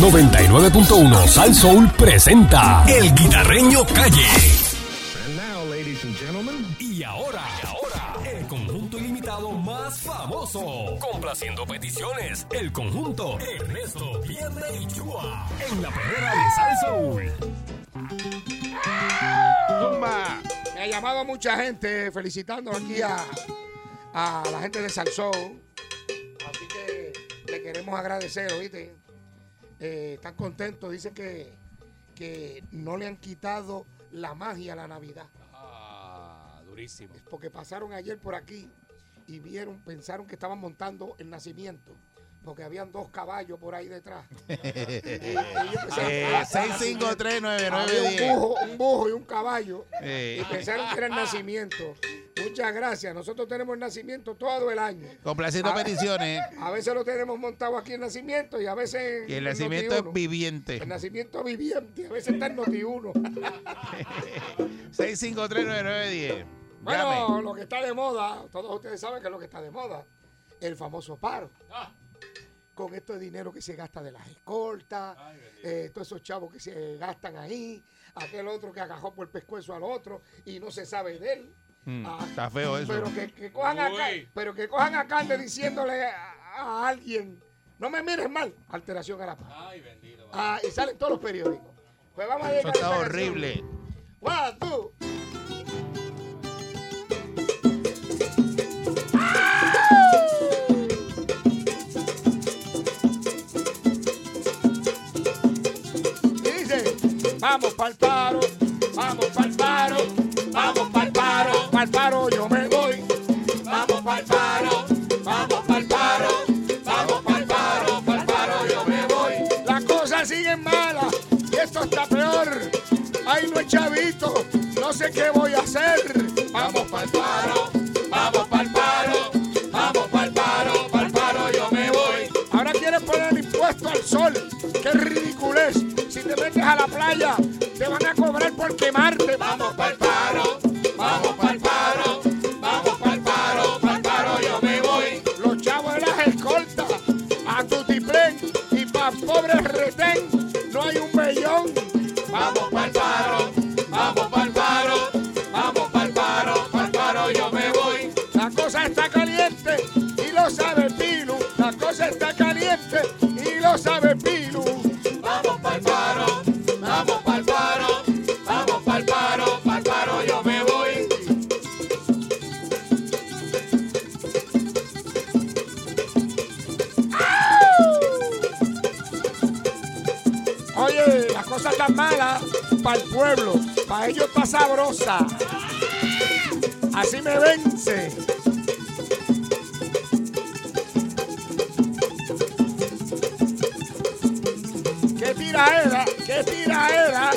99.1 Sal Soul presenta El Guitarreño Calle. Y ahora, y ahora, el conjunto ilimitado más famoso. Complaciendo peticiones, el conjunto Ernesto Vierne y Chua. En la primera de Sal Soul. Zumba. Me ha llamado mucha gente felicitando aquí a, a la gente de Salsón. Así que le queremos agradecer, ¿oíste? Eh, están contentos, dicen que, que no le han quitado la magia a la Navidad. Ah, durísimo. Porque pasaron ayer por aquí y vieron, pensaron que estaban montando el nacimiento. Porque habían dos caballos por ahí detrás. Y ellos pensaron, Eh, 6539910. había un bujo, un bujo y un caballo. Eh. Y pensaron que era el nacimiento. Muchas gracias. Nosotros tenemos el nacimiento todo el año. Complaciendo Ah. peticiones. A veces lo tenemos montado aquí en nacimiento y a veces. Y el en nacimiento es Noti1. viviente. El nacimiento viviente. A veces está en Noti 1. 6539910. Bueno, Llame. lo que está de moda, todos ustedes saben que es lo que está de moda. El famoso paro. Con esto de dinero que se gasta de las escoltas, eh, todos esos chavos que se gastan ahí, aquel otro que agajó por el pescuezo al otro y no se sabe de él. Mm, Ah, está feo eso. Pero que, que cojan acá, pero que cojan a carne diciéndole a, a alguien, no me mires mal, alteración a la paz. Ay, bendito. Ah, y salen todos los periódicos. Pues vamos a Eso dedicar está horrible. One, two. Y dice, vamos pa'l paro, vamos pa'l paro, pa'l paro yo me voy. Vamos pa'l paro, vamos pa'l paro, vamos pa'l paro, pa'l paro yo me voy. Las cosas siguen malas y esto está peor. Ay, no es chavito, no sé qué voy a hacer. Vamos pa'l paro, vamos pa'l paro, vamos pa'l paro, pa'l paro yo me voy. Ahora quieres poner impuesto al sol, qué ridiculez. Si te metes a la playa, te van a cobrar por quemarte. Vamos pa'l paro, mala para el pueblo, para ellos está sabrosa. Así me vence. ¡Qué tiraera! ¡Qué tiraera!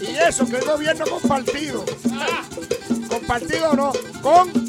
Y eso que el gobierno compartido. Compartido no, compartido.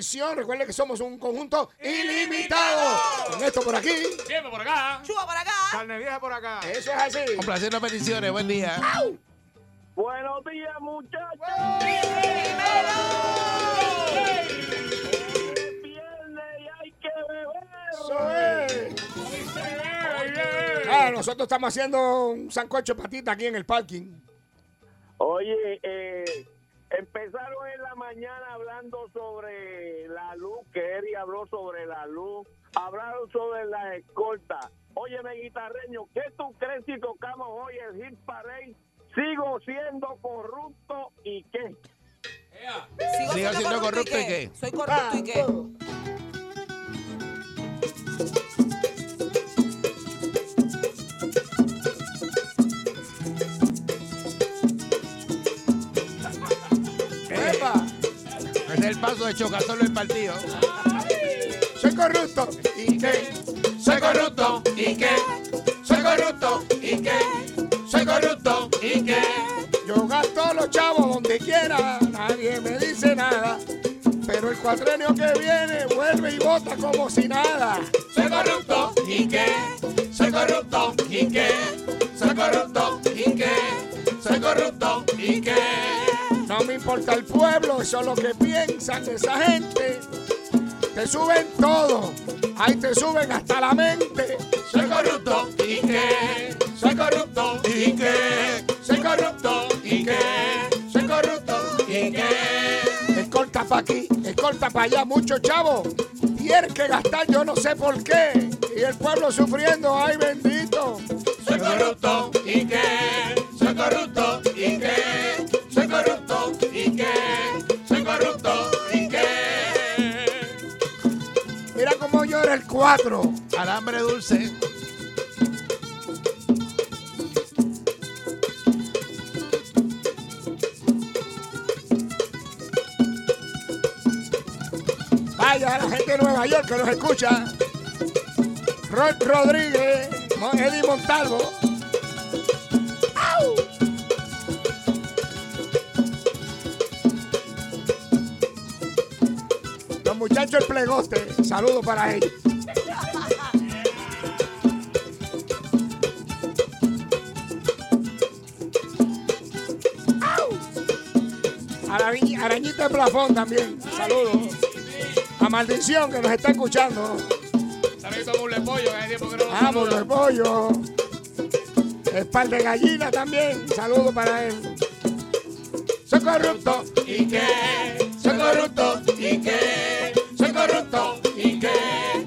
Petición. Recuerde que somos un conjunto ilimitado. Con esto por aquí. Siempre por acá. Chuba por acá. Carne vieja por acá. Eso es así. Complaciendo peticiones. Buen día. Buenos días, muchachos. Es viernes y hay que beber. Eso es. Ah, nosotros estamos haciendo un sancocho de patita aquí en el parking. Oye, eh, empezaron en la mañana hablando sobre la luz, que Eri habló sobre la luz, hablaron sobre la escolta. Óyeme, guitarreño, ¿qué tú crees si tocamos hoy el hit parade? Sigo siendo corrupto y qué. Sigo siendo corrupto y qué. Soy corrupto y qué. El paso de Chocasolo el partido. Soy corrupto. ¿Y qué? Soy corrupto. ¿Y qué? Soy corrupto. ¿Y qué? Soy corrupto. ¿Y qué? Yo gasto los chavos donde quiera, nadie me dice nada. Pero el cuatrenio que viene vuelve y vota como si nada. Soy corrupto. ¿Y qué? Soy corrupto. ¿Y qué? Soy corrupto. ¿Y qué? Soy corrupto. ¿Y qué? No me importa el pueblo, eso es lo que piensan esa gente. Te suben todo, ahí te suben hasta la mente. Soy corrupto y qué, soy corrupto y qué, soy corrupto y qué, soy corrupto y qué. Escolta pa' aquí, escolta pa' allá, muchos chavos. Tienen que gastar, yo no sé por qué. Y el pueblo sufriendo, ay bendito. Soy corrupto el 4. Alambre dulce. Vaya la gente de Nueva York que nos escucha. Rod Rodríguez, Eddie Montalvo. Los muchachos del plegoste, saludos para ellos. Arañi- Arañita de plafón también, saludos. A Maldición que nos está escuchando. Saludito a Mule Pollo, que tiempo que no lo Ah, de pollo. Espal de gallina también. Saludo para él. Soy corrupto y qué. Soy corrupto y qué. Soy corrupto y qué.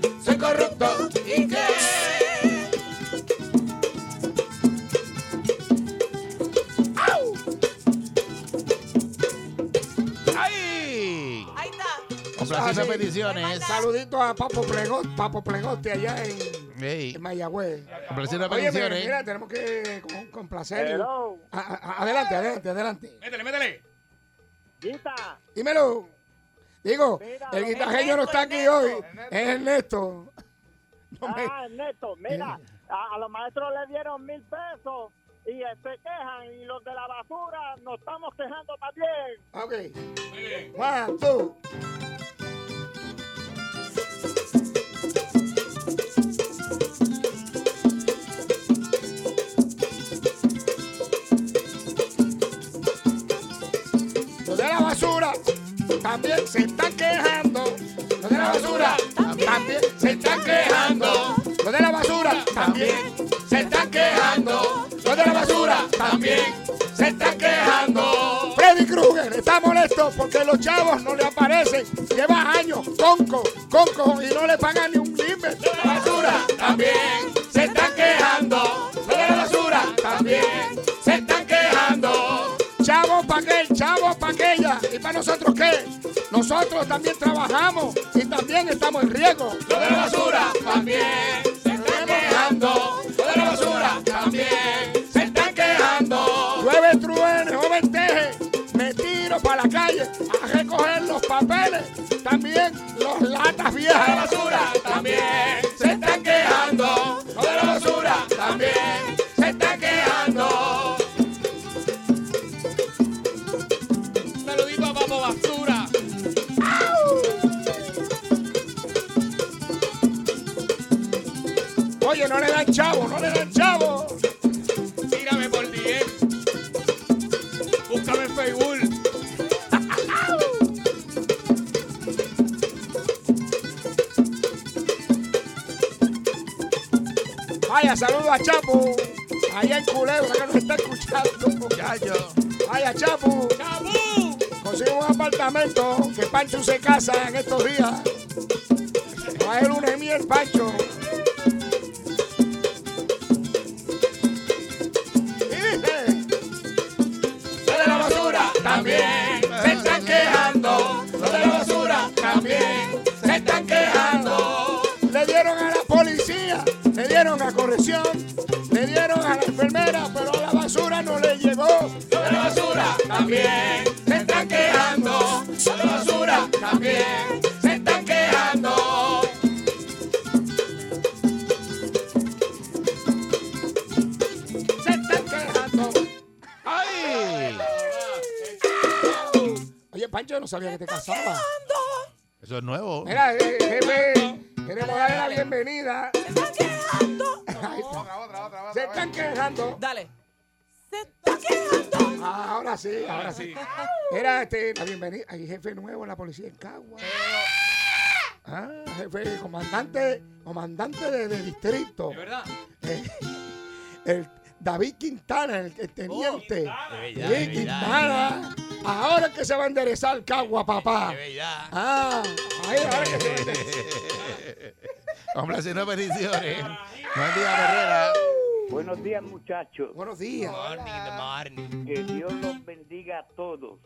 Sí. peticiones. Saludito a Papo Plegote, Papo Plegote allá en, Ey, en Mayagüez. complaciendo Oye, mira, peticiones. mira, tenemos que con- complacer. Hello, A- a- adelante, adelante, adelante. Métele, métele. Guita, Dímelo. Digo, Mira, el guitarreño no está aquí Ernesto, hoy. Es Ernesto. No me- ah, Ernesto, mira, a, a los maestros le dieron mil pesos y se quejan y los de la basura nos estamos quejando también. Ok. Muy bien. One, two. Los de la basura también se están quejando. Los de la basura también se están quejando. Porque los chavos no le aparecen. Lleva años, conco, conco, y no le pagan ni un. Los de la basura también se están quejando. De la basura también se están quejando. Chavo pa' aquel, chavo pa' aquella. ¿Y para nosotros qué? Nosotros también trabajamos y también estamos en riesgo. Lo de la basura también Los latas viejas. Basura a Chapu. Allá en Culebra que nos está escuchando. Chacho. Vaya, Chapu. ¡Cabú! Consigue un apartamento que Pancho se casa en estos días. Va a ser una miel, Pancho. También se están quejando. Lo de la basura también se están quejando. Le dieron a la policía, le dieron a corrección, también se están quejando, la basura también se están quejando. Se están quejando. ¡Ay! Oye, Pancho, no sabía que te casabas. Eso es nuevo. Mira, eh, jefe, queremos darle la bienvenida. Se están quejando. Otra Otra, otra, otra, se están quejando. Dale. Ah, ahora sí, ahora sí. Era este, la bienvenida. Hay jefe nuevo en la policía en Cagua. Ah, jefe, comandante, comandante de, de distrito. ¿De verdad? Eh, el David Quintana, el, el teniente. De Sí, verdad, de Quintana. Ahora es que se va a enderezar Cagua, papá. verdad. Ah, ahí, ahora que se va a enderezar. Complaciendo peticiones. Buen día, Herrera. Buenos días, muchachos. Buenos días. Morning, the morning. Que Dios los bendiga a todos.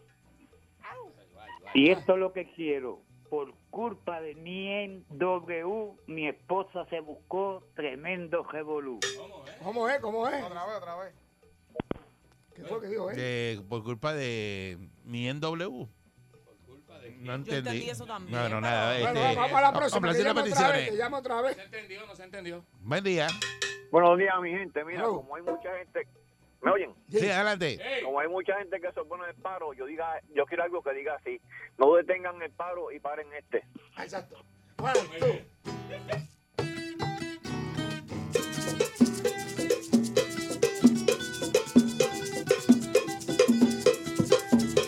Y esto es lo que quiero. Por culpa de mi W, mi esposa se buscó tremendo revolú. ¿Cómo es? ¿Cómo es? Otra vez, otra vez. ¿Qué fue lo que dijo él? De- por culpa de mi NW. No entendí. entendí eso también, No, nada. Bueno, Este, vamos a la próxima. Te complaciendo llamo otra vez, te peticiones. llamo otra vez. ¿Se entendió no se entendió? Buen día. Buenos días, mi gente. Mira, Hello. como hay mucha gente... ¿Me oyen? Sí, adelante. Como hay mucha gente que se opone al paro, yo diga, yo quiero algo que diga así. No detengan el paro y paren este. Exacto. One, two.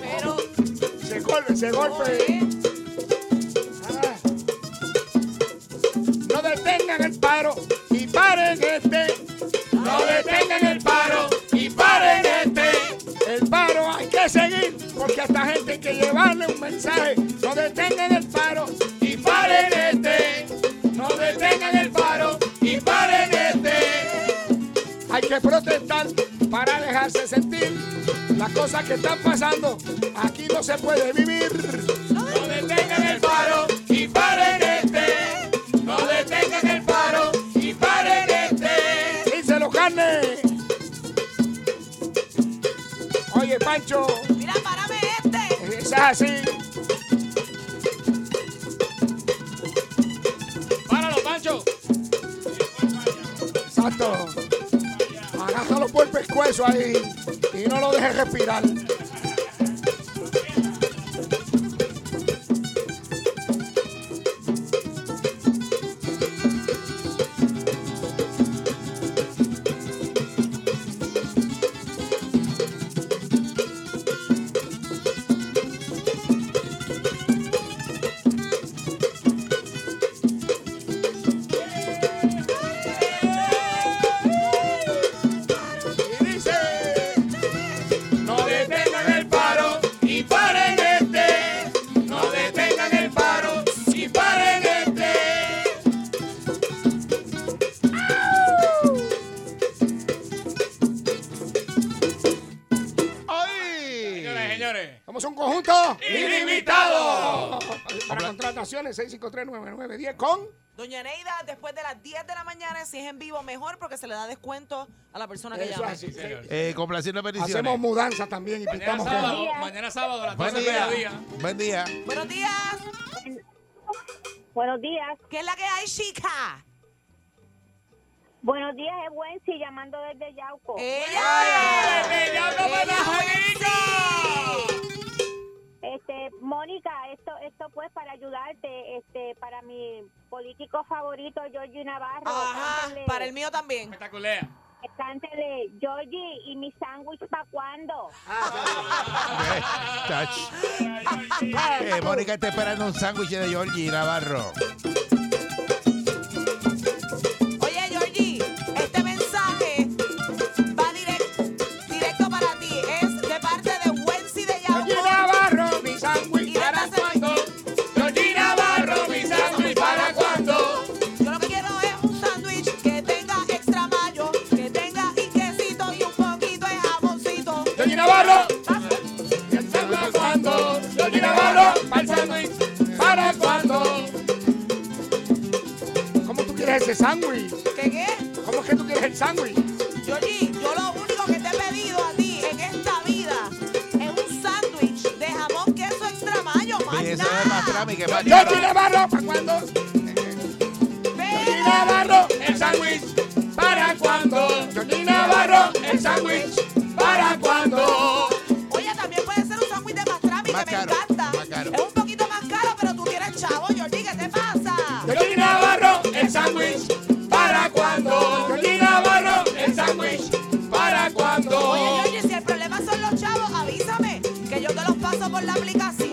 Pero. Se golpe, se golpe. Llevarle un mensaje. No detengan el paro y paren este. No detengan el paro y paren este. Hay que protestar para dejarse sentir las cosas que están pasando. Aquí no se puede vivir. Así. ¡Páralo, Pancho! Exacto. Agárralo por el pescuezo ahí y no lo dejes respirar. Para contrataciones 6539910 con Doña Neida, después de las 10 de la mañana, si es en vivo, mejor porque se le da descuento a la persona que Eso llama. así. señor. Eh, complaciendo peticiones. Hacemos mudanza también y Mañana pintamos sábado, mañana sábado a las Buen 12 del día. mediodía. Buen día. Buenos días. Buenos días. ¿Qué es la que hay, chica? Buenos días, es Wency llamando desde Yauco. ¡Ella! ¡Desde Yauco, Puerto Rico! Mónica, esto esto pues para ayudarte, este para mi político favorito Georgie Navarro. Ajá, cántele- para el mío también. Espectacular. cántele, Georgie y mi sándwich para cuándo. Eh, touch. Eh, Mónica está esperando un sándwich de Georgie Navarro. Ese sándwich? ¿Qué qué? ¿Cómo es que tú quieres el sándwich? Georgie, yo lo único que te he pedido a ti en esta vida es un sándwich de jamón, queso extra mayo, más Y eso nada. es más trami que más Georgie Navarro, ¿para cuándo? Georgie Navarro, el sándwich para cuando. Georgie Navarro, el sándwich por la aplicación.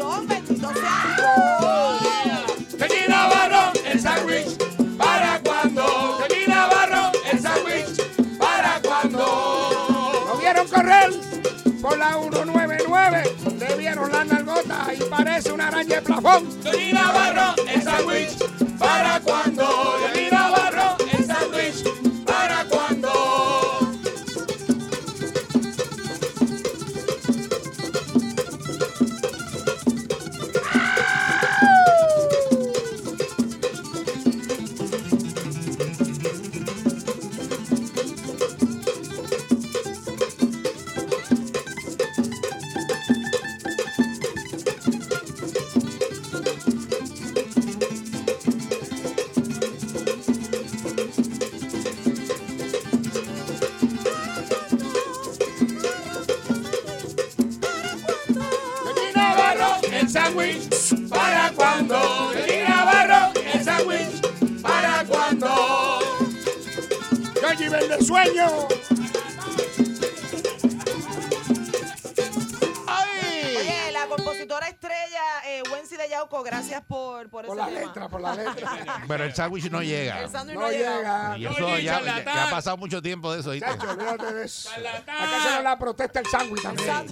Pero el sándwich no llega. El sándwich No llega. Y eso Oye, ya, ya- ya ha pasado mucho tiempo de eso. ¿viste? Chacho, olvídate de eso. Que hacerle la protesta al sándwich también.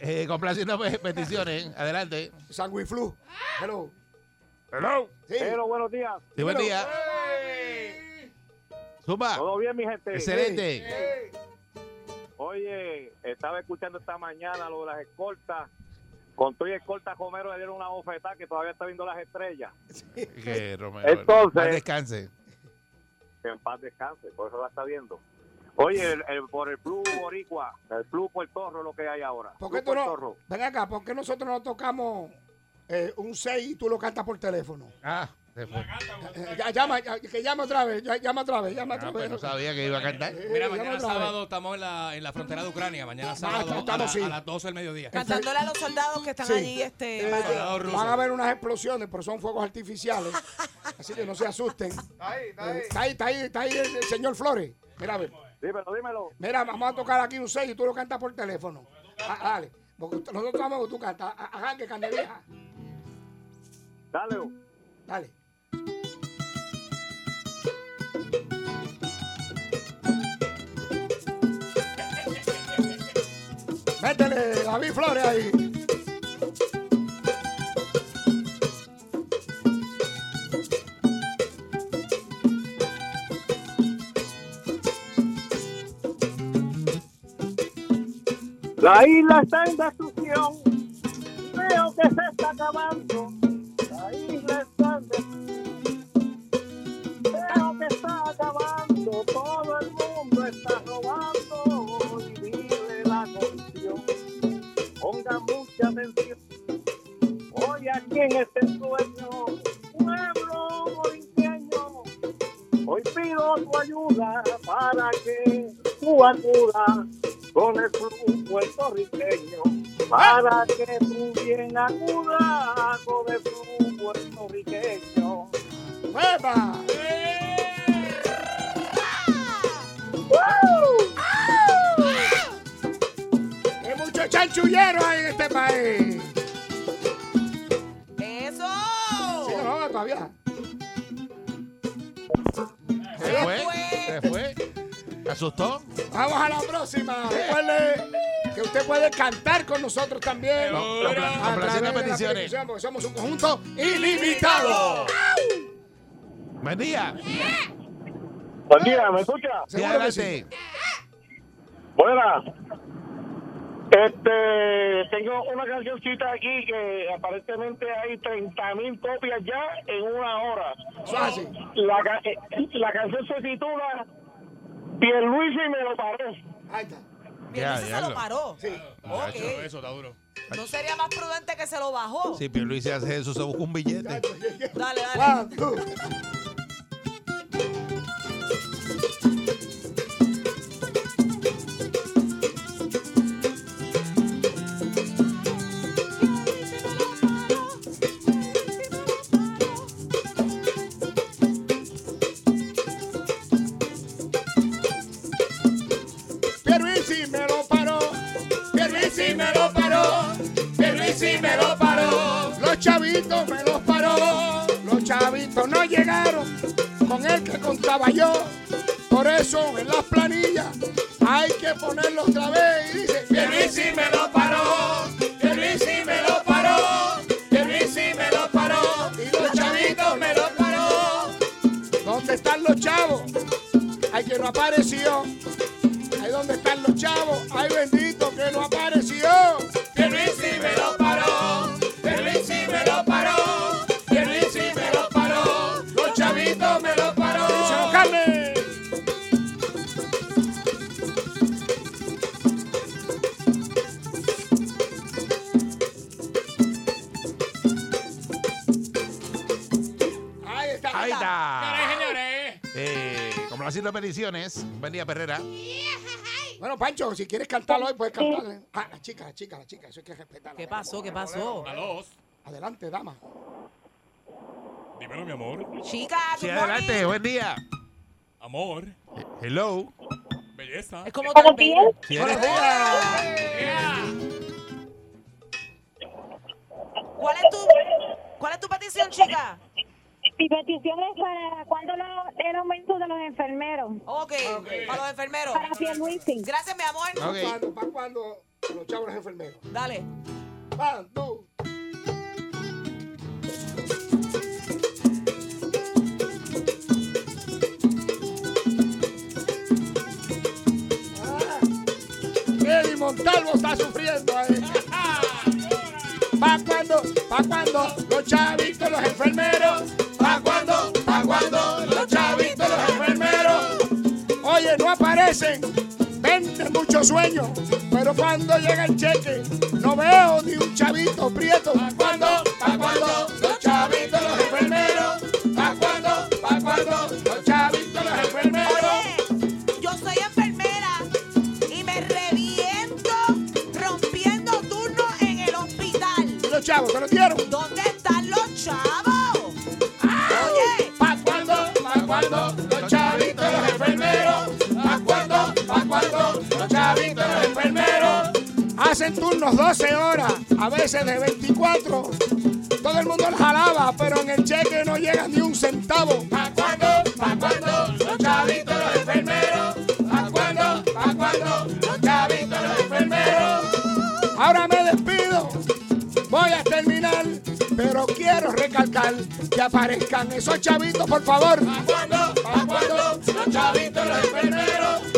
Eh, complaciendo pe- peticiones. Adelante. Sándwich flu. Hello. Hello. Sí. Hello, buenos días. Sí, buen día. Zumba. ¿Todo bien, mi gente? Excelente. Oye, estaba escuchando esta mañana lo de las escoltas. Con tu y escolta Romero le dieron una bofetada que todavía está viendo las estrellas. Que Romero. Entonces- paz descanse. Que en paz descanse, por eso la está viendo. Oye, el, el- por el Plus Boricua, el Plus Puertorro lo que hay ahora. ¿Por qué tú no? Ven acá, ¿por qué nosotros no tocamos eh, un 6 y tú lo cantas por teléfono? Ah, se fue. Ya- llama, ya- que llame otra vez, ya- llama otra vez, llama otra Ah, pues vez. no sabía que iba a cantar. Eh, Mira, llama mañana otra vez. sábado estamos en la, en la frontera de Ucrania. Mañana sábado a, estamos, la- sí. a las 12 del mediodía. Cantándole a los soldados que están Sí. allí. Este, Eh, para- Soldados rusos. van a haber unas explosiones, pero son fuegos artificiales. así que no se asusten. Eh, Está ahí, está ahí, está ahí el, el señor Flores. Mira, a ver. Dímelo, dímelo. Mira, vamos a tocar aquí un 6 y tú lo cantas por teléfono. Ah, dale. Porque nosotros vamos que tú cantas. Ah, Ajá, que cante vieja. Dale. Dale. Métele, David Flores ahí. La isla está en destrucción. Veo que se está acabando. Acudas con el club puertorriqueño para que tú bien acudas con el club puertorriqueño. ¡Epa! Hay muchos chanchulleros hay en este país. ¡Eso! Sí, no, todavía. Se fue. Se fue. ¿Te asustó? Vamos a la próxima. Recuerde que usted puede cantar con nosotros también. Seguro. A través Complaciendo de la peticiones. petición, Porque somos un conjunto ilimitado. Buen día. Buen día, ¿me escucha? Sí, adelante. Buenas. Este, tengo una cancioncita aquí que aparentemente hay 30 mil copias ya en una hora. La, eh, la canción se titula Pierluisi me lo paró. Ahí está. Ya se lo lo- paró. Sí. Ok. Eso está duro. ¿No sería más prudente que se lo bajó? Si Pierluisi hace eso, se busca un billete. Dale, dale. One, contaba yo. Por eso en las planillas hay que ponerlo otra vez. Y dice, lo paró. Pierluisi me lo haciendo peticiones, buen día, Perrera. Bueno, Pancho, si quieres cantarlo hoy, puedes cantarle. Ah, la chica, la chica, la chica. Eso hay que respetarla. ¿Qué pasó? ¿Qué pasó? Aló. Adelante, dama. Dímelo, mi amor. Chica, Sí, adelante, morning. buen día. Amor. Hello. Belleza. Es como tan bello. Si eres- ¿Cuál es tu, cuál es tu petición, chica? Mi petición es para cuando lo- el aumento de los enfermeros. Ok, para los enfermeros. Para Pierluisi. Gracias, mi amor. Ok. ¿Cuándo? ¿Para cuándo? Los chavos los enfermeros. Dale. One, two. Ah, Eddie Montalvo está sufriendo ahí. ¿Pa' cuando? ¿Pa' cuando? Los chavitos, los enfermeros. Aparecen. Venden mucho sueño. Pero cuando llega el cheque, no veo ni un chavito prieto. ¿Pa' Hacen turnos 12 horas, a veces de 24. Todo el mundo los jalaba, pero en el cheque no llega ni un centavo. ¿Pa' cuándo? ¿Pa' cuándo? Los chavitos, los enfermeros. ¿Pa' cuándo? ¿Pa' cuándo? Los chavitos, los enfermeros. Ahora me despido. Voy a terminar, pero quiero recalcar que aparezcan esos chavitos, por favor. ¿Pa' cuándo? ¿Pa' cuándo? Los chavitos, los enfermeros.